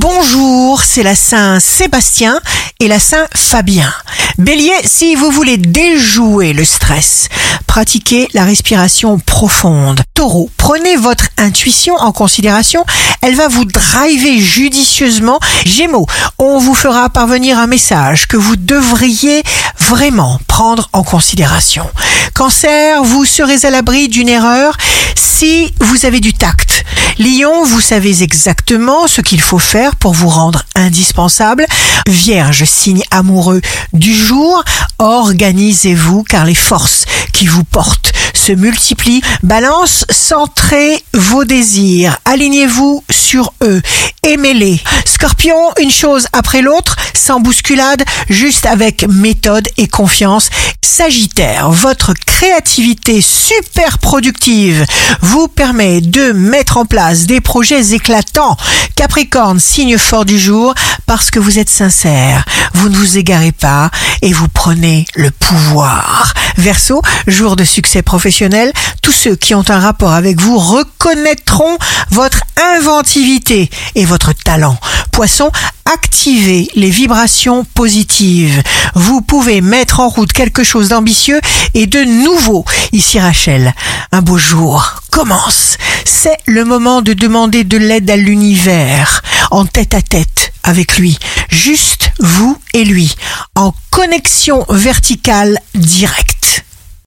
Bonjour, c'est la Saint Sébastien et la Saint Fabien. Bélier, si vous voulez déjouer le stress, pratiquez la respiration profonde. Taureau, prenez votre intuition en considération, elle va vous driver judicieusement. Gémeaux, on vous fera parvenir un message que vous devriez vraiment prendre en considération. Cancer, vous serez à l'abri d'une erreur si vous avez du tact. Lion, vous savez exactement ce qu'il faut faire pour vous rendre indispensable. Vierge, signe amoureux du jour, organisez-vous car les forces qui vous portent se multiplient. Balance, centrez vos désirs, alignez-vous sur eux, aimez-les. Scorpion, une chose après l'autre, sans bousculade, juste avec méthode et confiance. Sagittaire, votre créativité super productive vous permet de mettre en place des projets éclatants. Capricorne, signe fort du jour, parce que vous êtes sincère, vous ne vous égarez pas et vous prenez le pouvoir. Verseau, jour de succès professionnel, tous ceux qui ont un rapport avec vous reconnaîtront votre inventivité et votre talent. Poisson, activez les vibrations positives. Vous pouvez mettre en route quelque chose d'ambitieux et de nouveau. Ici Rachel, un beau jour commence. C'est le moment de demander de l'aide à l'univers, en tête à tête avec lui. Juste vous et lui, en connexion verticale directe.